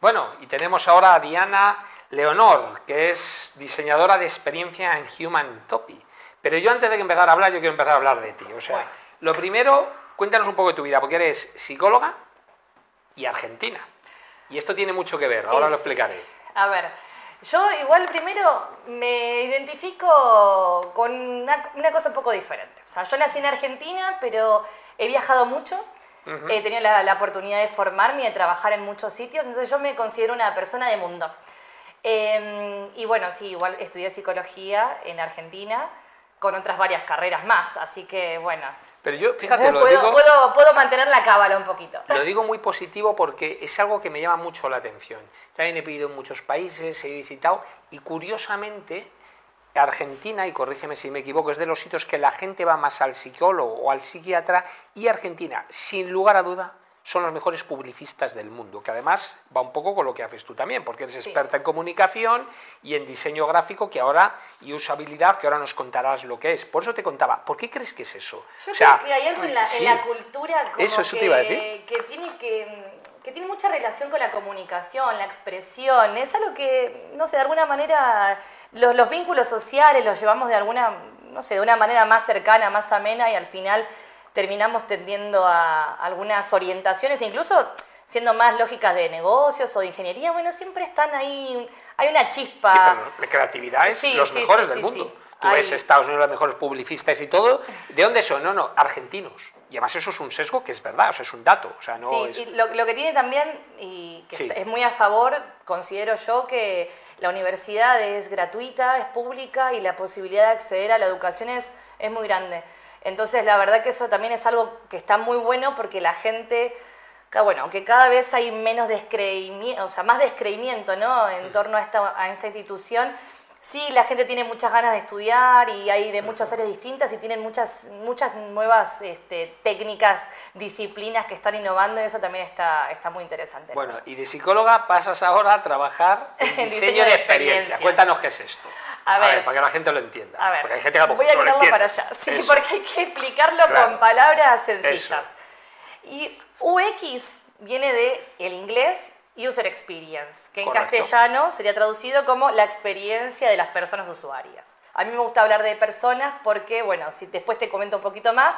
Bueno, y tenemos ahora a Diana Leonor, que es diseñadora de experiencia en Human Topi. Pero yo antes de que empezar a hablar, yo quiero empezar a hablar de ti. O sea, lo primero, cuéntanos un poco de tu vida, porque eres psicóloga y argentina. Y esto tiene mucho que ver, ahora lo explicaré. A ver, yo igual primero me identifico con una, cosa un poco diferente. O sea, yo nací en Argentina, pero he viajado mucho, he tenido la, oportunidad de formarme y de trabajar en muchos sitios, entonces yo me considero una persona de mundo. Em, y bueno, sí, igual estudié psicología en Argentina con otras varias carreras más, así que bueno. Pero yo, fíjate, lo puedo, digo, puedo, puedo, mantener la cábala un poquito. Lo digo muy positivo porque es algo que me llama mucho la atención. También he pedido en muchos países, he visitado y curiosamente Argentina, y corrígeme si me equivoco, es de los sitios que la gente va más al psicólogo o al psiquiatra y Argentina, sin lugar a duda, son los mejores publicistas del mundo, que además va un poco con lo que haces tú también, porque eres experta en comunicación y en diseño gráfico que ahora y usabilidad que ahora nos contarás lo que es. Por eso te contaba, ¿por qué crees que es eso? Yo creo que hay algo en la, cultura como eso, que, te iba a decir. que tiene que que tiene mucha relación con la comunicación, la expresión, es algo que, no sé, de alguna manera los, los vínculos sociales los llevamos de alguna, no sé, de una manera más cercana, más amena y al final terminamos tendiendo a algunas orientaciones, incluso siendo más lógicas de negocios o de ingeniería, bueno, siempre están ahí, hay una chispa. Sí, pero la creatividad es los mejores del mundo. Tú ves Estados Unidos los mejores publicistas y todo. ¿De dónde son? No, no, argentinos. Y además eso es un sesgo que es verdad, o sea, es un dato. O sea, no sí, y lo, lo, que tiene también, y que es muy a favor, considero yo que la universidad es gratuita, es pública y la posibilidad de acceder a la educación es, es muy grande. Entonces, la verdad que eso también es algo que está muy bueno porque la gente, bueno, aunque cada vez hay menos descreimiento, o sea, más descreimiento, ¿no? En torno a esta, a esta institución, sí, la gente tiene muchas ganas de estudiar y hay de muchas áreas distintas y tienen muchas, muchas nuevas este, técnicas, disciplinas que están innovando y eso también está, está muy interesante. Bueno, y de psicóloga pasas ahora a trabajar en diseño, de, experiencia. Cuéntanos qué es esto. A ver, para que la gente lo entienda. A ver, porque hay gente que voy a mirarlo para allá. Sí, porque hay que explicarlo con palabras sencillas. Y UX viene de el inglés User Experience, que en castellano sería traducido como la experiencia de las personas usuarias. A mí me gusta hablar de personas porque, bueno, si después te comento un poquito más,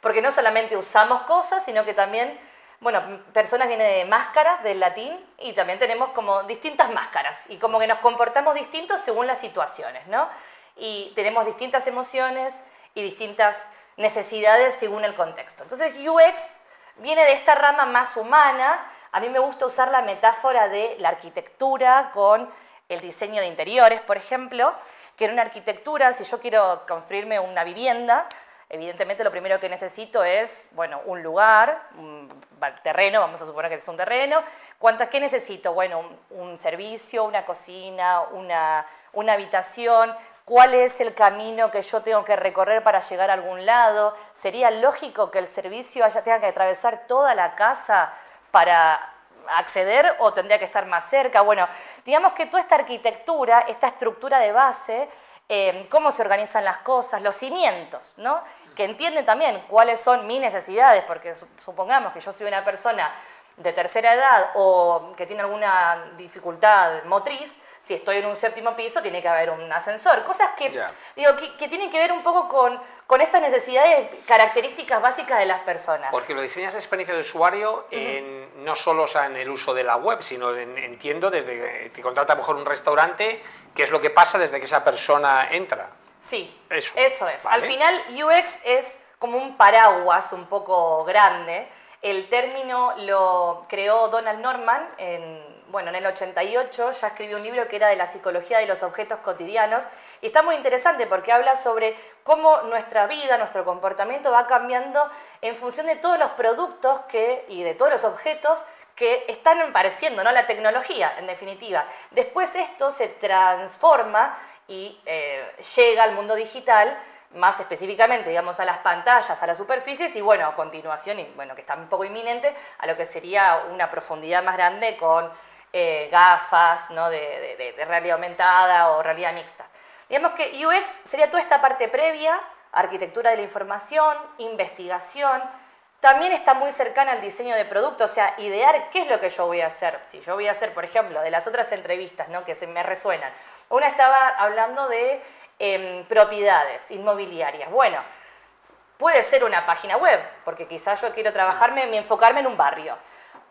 porque no solamente usamos cosas, sino que también bueno, personas viene de máscaras, del latín, y también tenemos como distintas máscaras, y como que nos comportamos distintos según las situaciones, ¿no? Y tenemos distintas emociones y distintas necesidades según el contexto. Entonces UX viene de esta rama más humana, a mí me gusta usar la metáfora de la arquitectura con el diseño de interiores, por ejemplo, que en una arquitectura, si yo quiero construirme una vivienda, Evidentemente lo primero que necesito es, bueno, un lugar, un terreno, vamos a suponer que es un terreno. ¿Cuántas, ¿Qué necesito? Bueno, un, servicio, una cocina, una, una habitación. ¿Cuál es el camino que yo tengo que recorrer para llegar a algún lado? ¿Sería lógico que el servicio haya, tenga que atravesar toda la casa para acceder o tendría que estar más cerca? Bueno, digamos que toda esta arquitectura, esta estructura de base, eh, cómo se organizan las cosas, los cimientos, ¿no? que entienden también cuáles son mis necesidades, porque supongamos que yo soy una persona de tercera edad o que tiene alguna dificultad motriz, si estoy en un séptimo piso tiene que haber un ascensor. Cosas que, digo, que, tienen que ver un poco con, con, estas necesidades, características básicas de las personas. Porque lo diseñas experiencia de usuario en, no solo en el uso de la web, sino entiendo desde que contrata mejor un restaurante, qué es lo que pasa desde que esa persona entra. Sí, eso, es. Al final UX es como un paraguas un poco grande. El término lo creó Donald Norman en, bueno, en el 88, ya escribió un libro que era de la psicología de los objetos cotidianos y está muy interesante porque habla sobre cómo nuestra vida, nuestro comportamiento va cambiando en función de todos los productos que, y de todos los objetos que están apareciendo, ¿no? La tecnología, en definitiva. Después esto se transforma y eh, llega al mundo digital, más específicamente, digamos, a las pantallas, a las superficies y, bueno, a continuación, y bueno, que está un poco inminente, a lo que sería una profundidad más grande con eh, gafas, ¿no? De, realidad aumentada o realidad mixta. Digamos que UX sería toda esta parte previa, arquitectura de la información, investigación, también está muy cercana al diseño de producto, o sea, idear qué es lo que yo voy a hacer. Si yo voy a hacer, por ejemplo, de las otras entrevistas ¿no? que se me resuenan, una estaba hablando de em, propiedades inmobiliarias. Bueno, puede ser una página web, porque quizás yo quiero trabajarme, enfocarme en un barrio.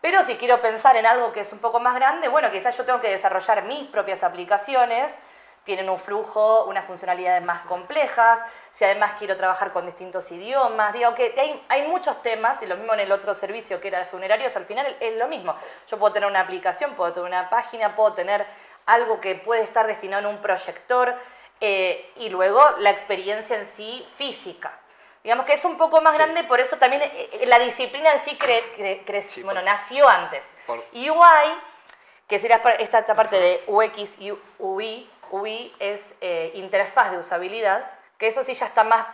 Pero si quiero pensar en algo que es un poco más grande, bueno, quizás yo tengo que desarrollar mis propias aplicaciones tienen un flujo, unas funcionalidades más complejas, si además quiero trabajar con distintos idiomas, digo que hay, muchos temas, y lo mismo en el otro servicio que era de funerarios, al final es lo mismo. Yo puedo tener una aplicación, puedo tener una página, puedo tener algo que puede estar destinado en un proyector, eh, y luego la experiencia en sí física. Digamos que es un poco más grande, por eso también eh, eh, la disciplina en sí, bueno, nació antes. Y UI, que sería esta, esta parte de UX y UI, UI es eh, interfaz de usabilidad, que eso sí ya está más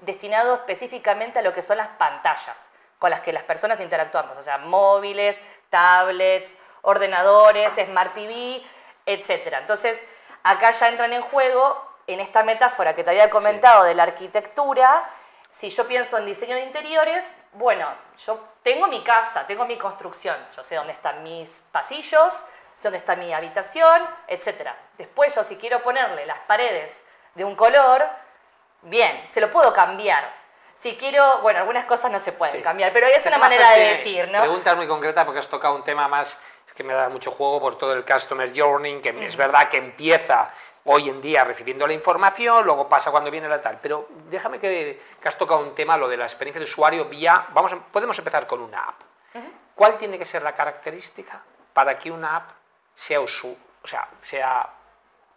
destinado específicamente a lo que son las pantallas con las que las personas interactuamos, o sea, móviles, tablets, ordenadores, Smart TV, etc. Entonces, acá ya entran en juego, en esta metáfora que te había comentado de la arquitectura, si yo pienso en diseño de interiores, bueno, yo tengo mi casa, tengo mi construcción, yo sé dónde están mis pasillos, dónde está mi habitación, etc. Después yo si quiero ponerle las paredes de un color, bien, se lo puedo cambiar. Si quiero, bueno, algunas cosas no se pueden cambiar, pero es, una manera de decir, ¿no? Preguntas muy concretas porque has tocado un tema más que me da mucho juego por todo el Customer Journey, que es verdad que empieza hoy en día recibiendo la información, luego pasa cuando viene la tal. Pero déjame que, has tocado un tema, lo de la experiencia de usuario vía, vamos, podemos empezar con una app. ¿Cuál tiene que ser la característica para que una app sea, o sea, sea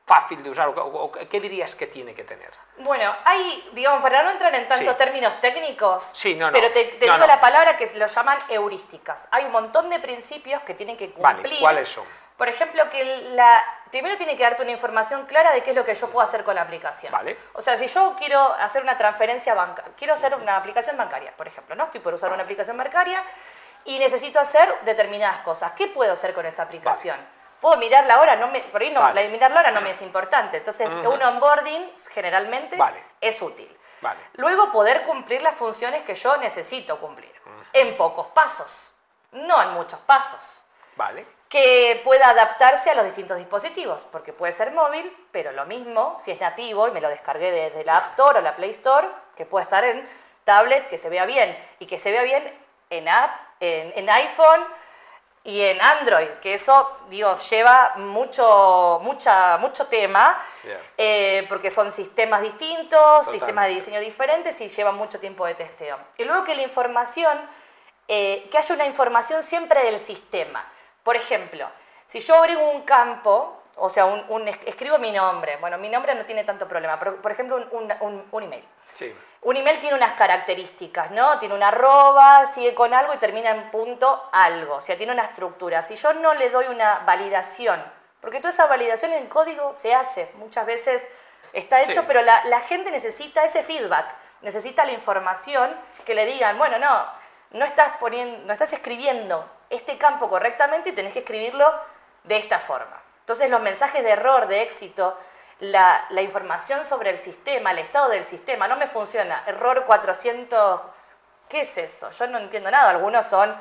fácil de usar? O, ¿Qué dirías que tiene que tener? Bueno, hay, digamos, para no entrar en tantos términos técnicos, sí, no, pero te, digo la palabra que lo llaman heurísticas. Hay un montón de principios que tienen que cumplir. Vale, ¿cuáles son? Por ejemplo, que la, primero tiene que darte una información clara de qué es lo que yo puedo hacer con la aplicación. Vale. O sea, si yo quiero hacer una transferencia bancaria, quiero hacer una aplicación bancaria, por ejemplo, ¿no? Estoy por usar una aplicación bancaria y necesito hacer determinadas cosas. ¿Qué puedo hacer con esa aplicación? puedo mirarla ahora, no me, por ahí no, la, mirarla ahora no me es importante. Entonces, un onboarding generalmente es útil. Luego, poder cumplir las funciones que yo necesito cumplir, en pocos pasos, no en muchos pasos. Vale. Que pueda adaptarse a los distintos dispositivos, porque puede ser móvil, pero lo mismo si es nativo y me lo descargué desde la App Store o la Play Store, que pueda estar en tablet, que se vea bien, y que se vea bien en app, en, en iPhone, y en Android, que eso, Dios, lleva mucho, mucha, mucho tema, eh, porque son sistemas distintos, sistemas de diseño diferentes y lleva mucho tiempo de testeo. Y luego que la información, eh, que haya una información siempre del sistema. Por ejemplo, si yo agrego un campo, o sea, un, escribo mi nombre, bueno, mi nombre no tiene tanto problema, pero por ejemplo un, un email. Sí. Un email tiene unas características, ¿no? Tiene una arroba, sigue con algo y termina en punto algo. O sea, tiene una estructura. Si yo no le doy una validación, porque toda esa validación en código se hace, muchas veces está hecho, pero la, gente necesita ese feedback, necesita la información que le digan, bueno, no, no estás, poniendo, no estás escribiendo este campo correctamente y tenés que escribirlo de esta forma. Entonces los mensajes de error, de éxito, la, información sobre el sistema, el estado del sistema, no me funciona. Error 400, ¿qué es eso? Yo no entiendo nada. Algunos son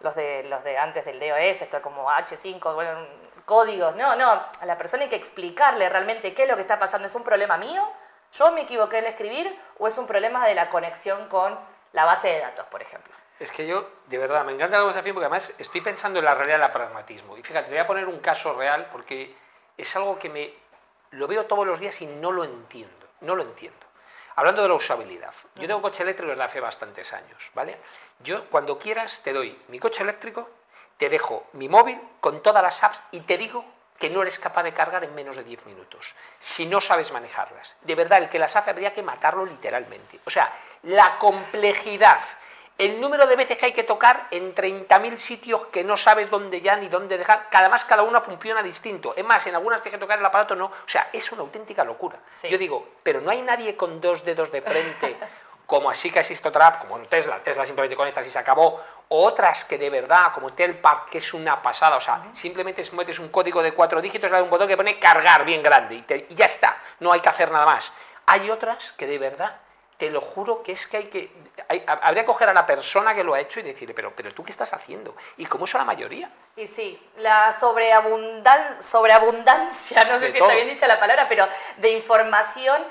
los de, los de antes del DOS, esto como H5, bueno, códigos. No, no, a la persona hay que explicarle realmente qué es lo que está pasando. ¿Es un problema mío? ¿Yo me equivoqué en escribir? ¿O es un problema de la conexión con la base de datos, por ejemplo? Es que yo, de verdad, me encanta la conversación porque además estoy pensando en la realidad del pragmatismo. Y fíjate, te voy a poner un caso real porque es algo que me lo veo todos los días y no lo entiendo, no lo entiendo. Hablando de la usabilidad, yo tengo coche eléctrico desde hace bastantes años, ¿vale? Yo cuando quieras te doy mi coche eléctrico, te dejo mi móvil con todas las apps y te digo que no eres capaz de cargar en menos de 10 minutos, si no sabes manejarlas. De verdad, el que las hace habría que matarlo literalmente. O sea, la complejidad el número de veces que hay que tocar en 30.000 sitios que no sabes dónde ya ni dónde dejar, cada más cada una funciona distinto. Es más, en algunas tienes que tocar el aparato, no. O sea, es una auténtica locura. Yo digo, pero no hay nadie con dos dedos de frente, como así que existe otra app, como en Tesla. Tesla simplemente conectas y se acabó. O otras que de verdad, como Telpark, que es una pasada. O sea, simplemente metes un código de cuatro dígitos, le das un botón que pone cargar bien grande y, y ya está. No hay que hacer nada más. Hay otras que de verdad te lo juro que es que hay que. habría que coger a la persona que lo ha hecho y decirle, pero, pero tú qué estás haciendo? ¿Y cómo es la mayoría? Y sí, la sobreabundan, sobreabundancia, no sé si está bien dicha la palabra, pero de información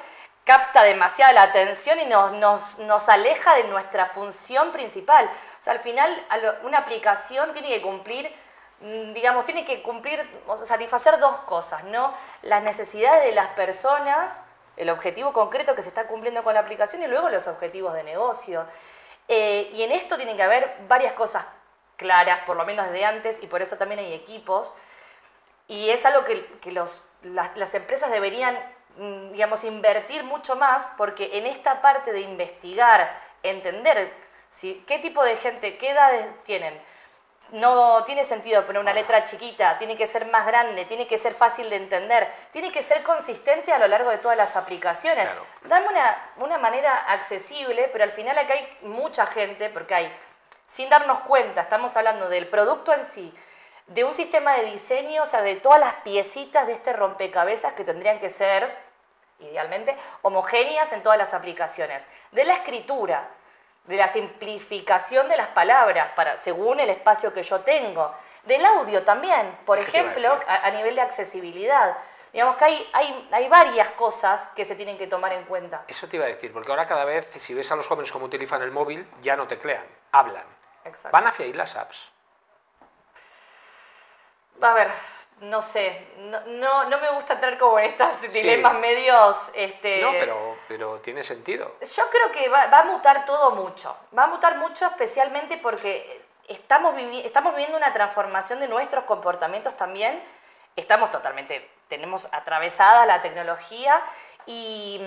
capta demasiada la atención y nos, nos, nos, aleja de nuestra función principal. O sea, al final una aplicación tiene que cumplir, mm, digamos, tiene que cumplir, o satisfacer dos cosas, ¿no? Las necesidades de las personas, el objetivo concreto que se está cumpliendo con la aplicación y luego los objetivos de negocio. Eh, y en esto tienen que haber varias cosas claras, por lo menos de antes, y por eso también hay equipos. Y es algo que, los, las, empresas deberían Mm, digamos, invertir mucho más, porque en esta parte de investigar, entender qué tipo de gente, qué edades tienen, no tiene sentido poner una letra chiquita, tiene que ser más grande, tiene que ser fácil de entender, tiene que ser consistente a lo largo de todas las aplicaciones. Dame una, una manera accesible, pero al final acá hay mucha gente, porque hay, sin darnos cuenta, estamos hablando del producto en sí, de un sistema de diseño, o sea, de todas las piecitas de este rompecabezas que tendrían que ser, idealmente, homogéneas en todas las aplicaciones. De la escritura, de la simplificación de las palabras para, según el espacio que yo tengo. Del audio también, por ejemplo, a, nivel de accesibilidad. Digamos que hay, hay, hay, varias cosas que se tienen que tomar en cuenta. Eso te iba a decir, porque ahora cada vez, si ves a los jóvenes cómo utilizan el móvil, ya no teclean, hablan. Van hacia ahí las apps. A ver, no sé, no, no, me gusta entrar como en estos dilemas medios... Este, no, pero, pero tiene sentido. Yo creo que va, a mutar todo mucho. Va a mutar mucho especialmente porque estamos, estamos viviendo una transformación de nuestros comportamientos también. Estamos totalmente, tenemos atravesada la tecnología y,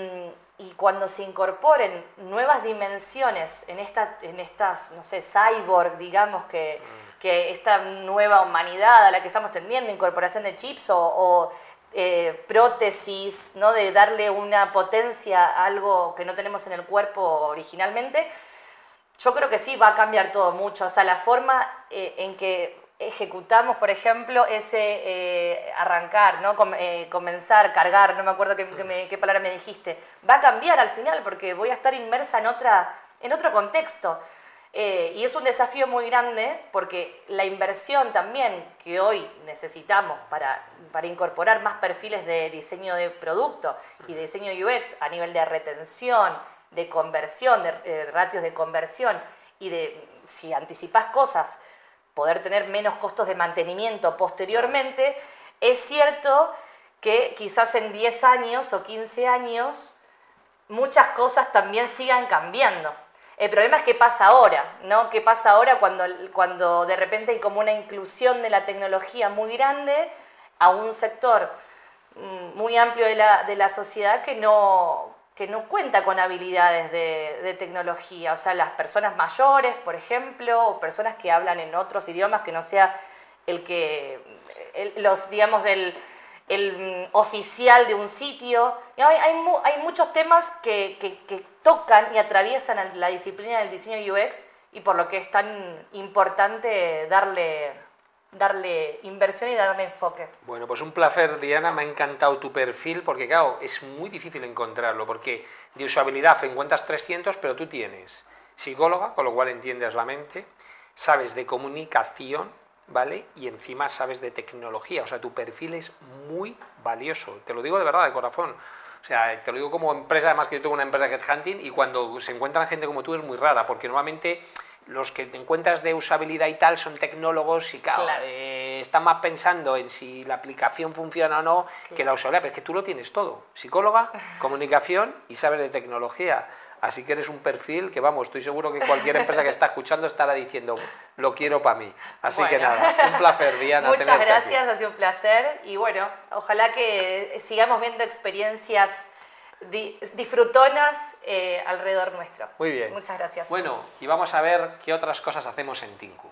y cuando se incorporen nuevas dimensiones en, esta, en estas, no sé, cyborg, digamos que... Mm que esta nueva humanidad a la que estamos tendiendo, incorporación de chips o, eh, prótesis, ¿no? de darle una potencia a algo que no tenemos en el cuerpo originalmente, yo creo que sí va a cambiar todo mucho. O sea, la forma eh, en que ejecutamos, por ejemplo, ese eh, arrancar, ¿no? comenzar, cargar, no me acuerdo qué, qué, palabra me dijiste, va a cambiar al final porque voy a estar inmersa en, otra, en otro contexto. Eh, y es un desafío muy grande porque la inversión también que hoy necesitamos para, para incorporar más perfiles de diseño de producto y diseño UX a nivel de retención, de conversión, de eh, ratios de conversión y de, si anticipas cosas, poder tener menos costos de mantenimiento posteriormente, es cierto que quizás en 10 años o 15 años muchas cosas también sigan cambiando. El problema es qué pasa ahora, ¿no? ¿Qué pasa ahora cuando, cuando de repente hay como una inclusión de la tecnología muy grande a un sector mm, muy amplio de la, de la sociedad que no, que no cuenta con habilidades de, tecnología? O sea, las personas mayores, por ejemplo, o personas que hablan en otros idiomas que no sea el que, los, digamos, el el mm, oficial de un sitio. Hay, muchos temas que, tocan y atraviesan la disciplina del diseño UX y por lo que es tan importante darle, darle inversión y darle enfoque. Bueno, pues un placer, Diana. Me ha encantado tu perfil porque, claro, es muy difícil encontrarlo porque de usabilidad encuentras 300, pero tú tienes psicóloga, con lo cual entiendes la mente, sabes de comunicación, ¿vale? Y encima sabes de tecnología, o sea, tu perfil es muy valioso, te lo digo de verdad, de corazón. O sea, te lo digo como empresa, además que yo tengo una empresa de headhunting y cuando se encuentran gente como tú es muy rara, porque normalmente los que te encuentras de usabilidad y tal son tecnólogos y claro, eh, están más pensando en si la aplicación funciona o no que la usabilidad, pero es que tú lo tienes todo, psicóloga, comunicación y sabes de tecnología. Así que eres un perfil que, vamos, estoy seguro que cualquier empresa que está escuchando estará diciendo, lo quiero para mí. Así que nada, un placer, Diana. Muchas gracias, ha sido un placer. Y bueno, ojalá que sigamos viendo experiencias disfrutonas eh, alrededor nuestro. Muy bien. Muchas gracias. Bueno, y vamos a ver qué otras cosas hacemos en Tinku.